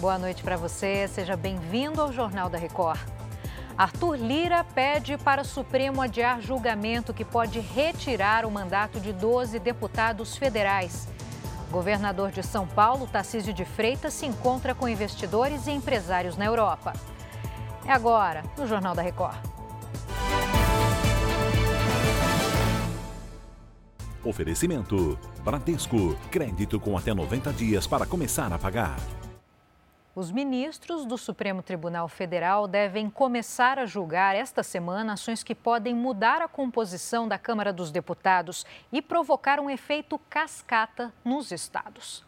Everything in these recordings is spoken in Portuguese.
Boa noite para você, seja bem-vindo ao Jornal da Record. Arthur Lira pede para o Supremo adiar julgamento que pode retirar o mandato de 12 deputados federais. Governador de São Paulo, Tarcísio de Freitas, se encontra com investidores e empresários na Europa. É agora, no Jornal da Record. Oferecimento: Bradesco. Crédito com até 90 dias para começar a pagar. Os ministros do Supremo Tribunal Federal devem começar a julgar esta semana ações que podem mudar a composição da Câmara dos Deputados e provocar um efeito cascata nos estados.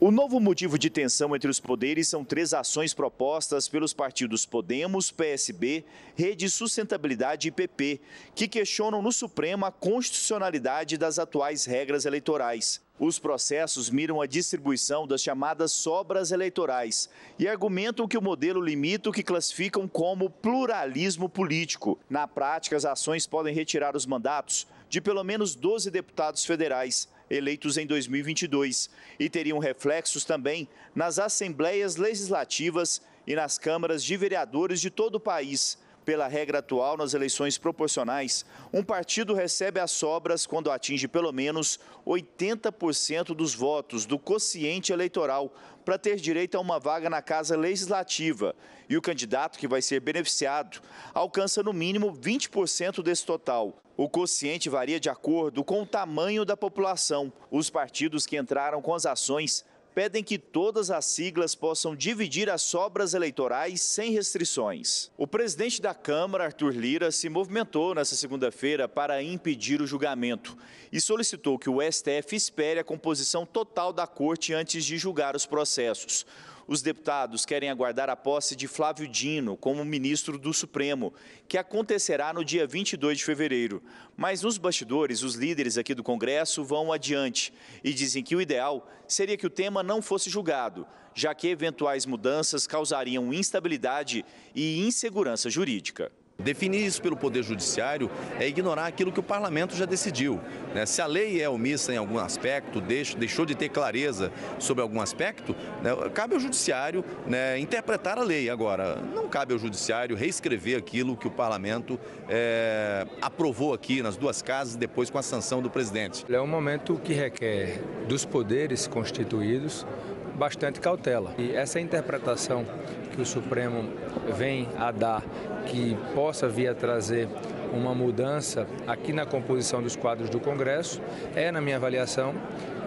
O novo motivo de tensão entre os poderes são três ações propostas pelos partidos Podemos, PSB, Rede Sustentabilidade e PP, que questionam no Supremo a constitucionalidade das atuais regras eleitorais. Os processos miram a distribuição das chamadas sobras eleitorais e argumentam que o modelo limita o que classificam como pluralismo político. Na prática, as ações podem retirar os mandatos de pelo menos 12 deputados federais eleitos em 2022 e teriam reflexos também nas assembleias legislativas e nas câmaras de vereadores de todo o país pela regra atual, nas eleições proporcionais, um partido recebe as sobras quando atinge pelo menos 80% dos votos do quociente eleitoral para ter direito a uma vaga na Casa Legislativa. E o candidato que vai ser beneficiado alcança no mínimo 20% desse total. O quociente varia de acordo com o tamanho da população. Os partidos que entraram com as ações pedem que todas as siglas possam dividir as sobras eleitorais sem restrições. O presidente da Câmara, Arthur Lira, se movimentou nesta segunda-feira para impedir o julgamento e solicitou que o STF espere a composição total da corte antes de julgar os processos. Os deputados querem aguardar a posse de Flávio Dino como ministro do Supremo, que acontecerá no dia 22 de fevereiro. Mas nos bastidores, os líderes aqui do Congresso vão adiante e dizem que o ideal seria que o tema não fosse julgado, já que eventuais mudanças causariam instabilidade e insegurança jurídica. Definir isso pelo Poder Judiciário é ignorar aquilo que o parlamento já decidiu. Né? Se a lei é omissa em algum aspecto, deixou de ter clareza sobre algum aspecto, né? cabe ao Judiciário né, interpretar a lei. Agora, não cabe ao Judiciário reescrever aquilo que o parlamento é, aprovou aqui nas duas casas, depois com a sanção do presidente. É um momento que requer dos poderes constituídos bastante cautela. E essa interpretação que o Supremo vem a dar, que possa vir a trazer uma mudança aqui na composição dos quadros do Congresso, é, na minha avaliação,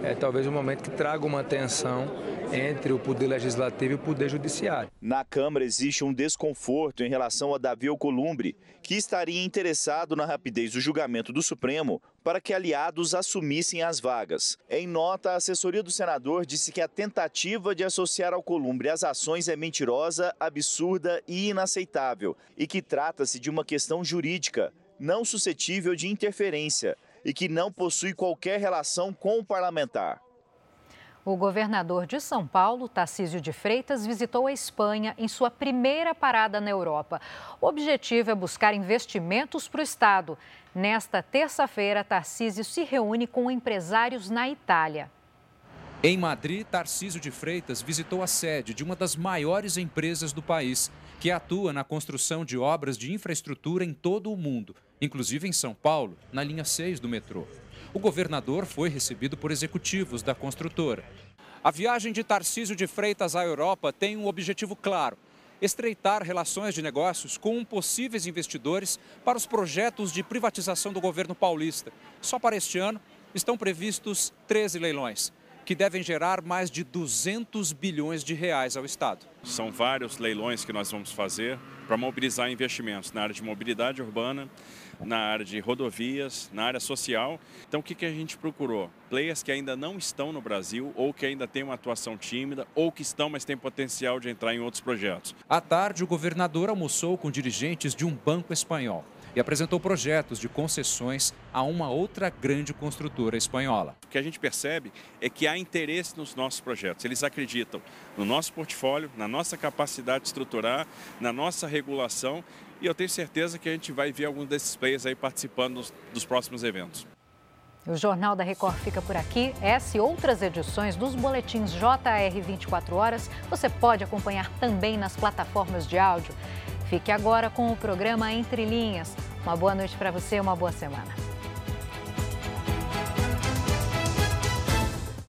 é talvez um momento que traga uma tensão entre o Poder Legislativo e o Poder Judiciário. Na Câmara existe um desconforto em relação a Davi Alcolumbre, que estaria interessado na rapidez do julgamento do Supremo para que aliados assumissem as vagas. Em nota, a assessoria do senador disse que a tentativa de associar Alcolumbre às ações é mentirosa, absurda e inaceitável e que trata-se de uma questão jurídica, não suscetível de interferência e que não possui qualquer relação com o parlamentar. O governador de São Paulo, Tarcísio de Freitas, visitou a Espanha em sua primeira parada na Europa. O objetivo é buscar investimentos para o Estado. Nesta terça-feira, Tarcísio se reúne com empresários na Itália. Em Madrid, Tarcísio de Freitas visitou a sede de uma das maiores empresas do país, que atua na construção de obras de infraestrutura em todo o mundo, inclusive em São Paulo, na linha 6 do metrô o governador foi recebido por executivos da construtora. A viagem de Tarcísio de Freitas à Europa tem um objetivo claro: estreitar relações de negócios com possíveis investidores para os projetos de privatização do governo paulista. Só para este ano estão previstos 13 leilões que devem gerar mais de 200 bilhões de reais ao Estado. São vários leilões que nós vamos fazer para mobilizar investimentos na área de mobilidade urbana, na área de rodovias, na área social. Então, o que, que a gente procurou? Players que ainda não estão no Brasil, ou que ainda têm uma atuação tímida, ou que estão, mas têm potencial de entrar em outros projetos. À tarde, o governador almoçou com dirigentes de um banco espanhol e apresentou projetos de concessões a uma outra grande construtora espanhola. O que a gente percebe é que há interesse nos nossos projetos. Eles acreditam no nosso portfólio, na nossa capacidade de estruturar, na nossa regulação e eu tenho certeza que a gente vai ver alguns desses players aí participando dos, dos próximos eventos. O Jornal da Record fica por aqui. Essa e outras edições dos boletins JR 24 horas você pode acompanhar também nas plataformas de áudio. Fique agora com o programa Entre Linhas. Uma boa noite para você, uma boa semana.